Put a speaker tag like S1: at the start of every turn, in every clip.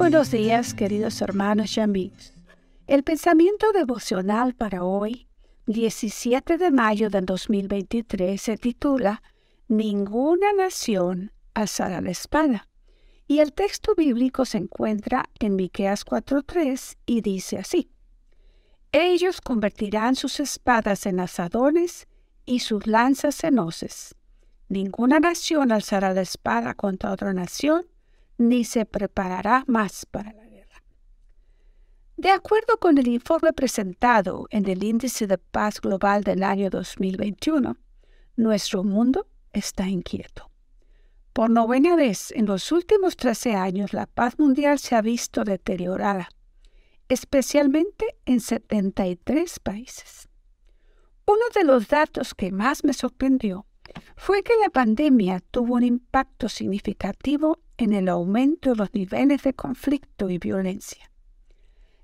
S1: buenos días, queridos hermanos y amigos. El pensamiento devocional para hoy, 17 de mayo del 2023, se titula Ninguna nación alzará la espada. Y el texto bíblico se encuentra en Miqueas 4:3 y dice así: Ellos convertirán sus espadas en asadones y sus lanzas en hoces. Ninguna nación alzará la espada contra otra nación ni se preparará más para la guerra. De acuerdo con el informe presentado en el Índice de Paz Global del año 2021, nuestro mundo está inquieto. Por novena vez en los últimos 13 años la paz mundial se ha visto deteriorada, especialmente en 73 países. Uno de los datos que más me sorprendió fue que la pandemia tuvo un impacto significativo en el aumento de los niveles de conflicto y violencia.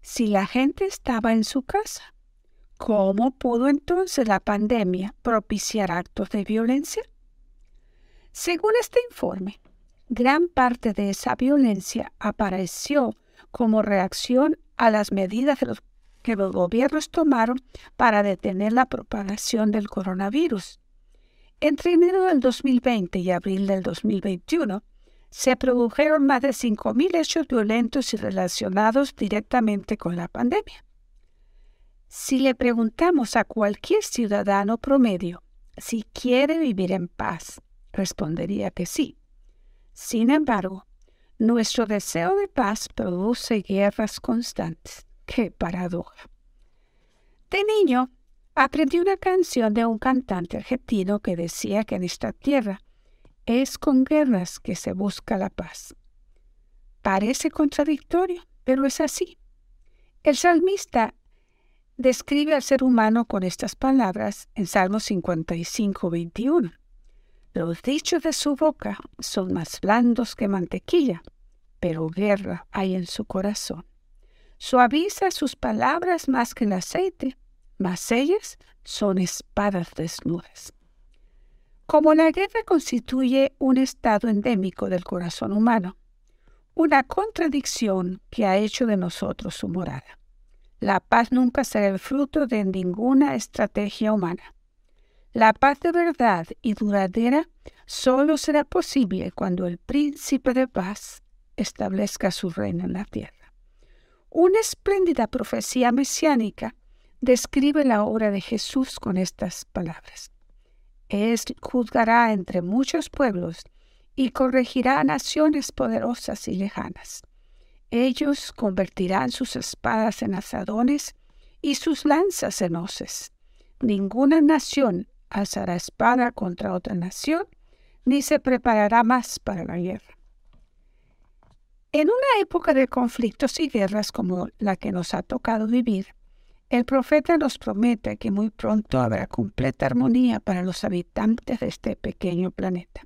S1: Si la gente estaba en su casa, ¿cómo pudo entonces la pandemia propiciar actos de violencia? Según este informe, gran parte de esa violencia apareció como reacción a las medidas que los gobiernos tomaron para detener la propagación del coronavirus. Entre enero del 2020 y abril del 2021, se produjeron más de 5.000 hechos violentos y relacionados directamente con la pandemia. Si le preguntamos a cualquier ciudadano promedio si quiere vivir en paz, respondería que sí. Sin embargo, nuestro deseo de paz produce guerras constantes. ¡Qué paradoja! De niño, aprendí una canción de un cantante argentino que decía que en esta tierra es con guerras que se busca la paz. Parece contradictorio, pero es así. El salmista describe al ser humano con estas palabras en Salmo 55, 21. Los dichos de su boca son más blandos que mantequilla, pero guerra hay en su corazón. Suaviza sus palabras más que el aceite, mas ellas son espadas desnudas. Como la guerra constituye un estado endémico del corazón humano, una contradicción que ha hecho de nosotros su morada. La paz nunca será el fruto de ninguna estrategia humana. La paz de verdad y duradera solo será posible cuando el príncipe de paz establezca su reino en la tierra. Una espléndida profecía mesiánica describe la obra de Jesús con estas palabras. Él juzgará entre muchos pueblos y corregirá naciones poderosas y lejanas. Ellos convertirán sus espadas en asadones y sus lanzas en hoces. Ninguna nación alzará espada contra otra nación, ni se preparará más para la guerra. En una época de conflictos y guerras como la que nos ha tocado vivir, el profeta nos promete que muy pronto habrá completa armonía para los habitantes de este pequeño planeta.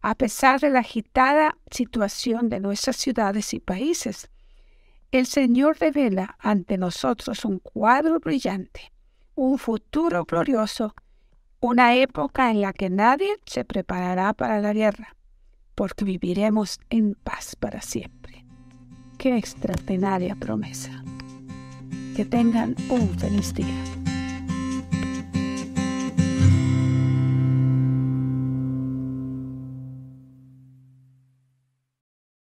S1: A pesar de la agitada situación de nuestras ciudades y países, el Señor revela ante nosotros un cuadro brillante, un futuro glorioso, una época en la que nadie se preparará para la guerra, porque viviremos en paz para siempre. Qué extraordinaria promesa. Que tengan un feliz día.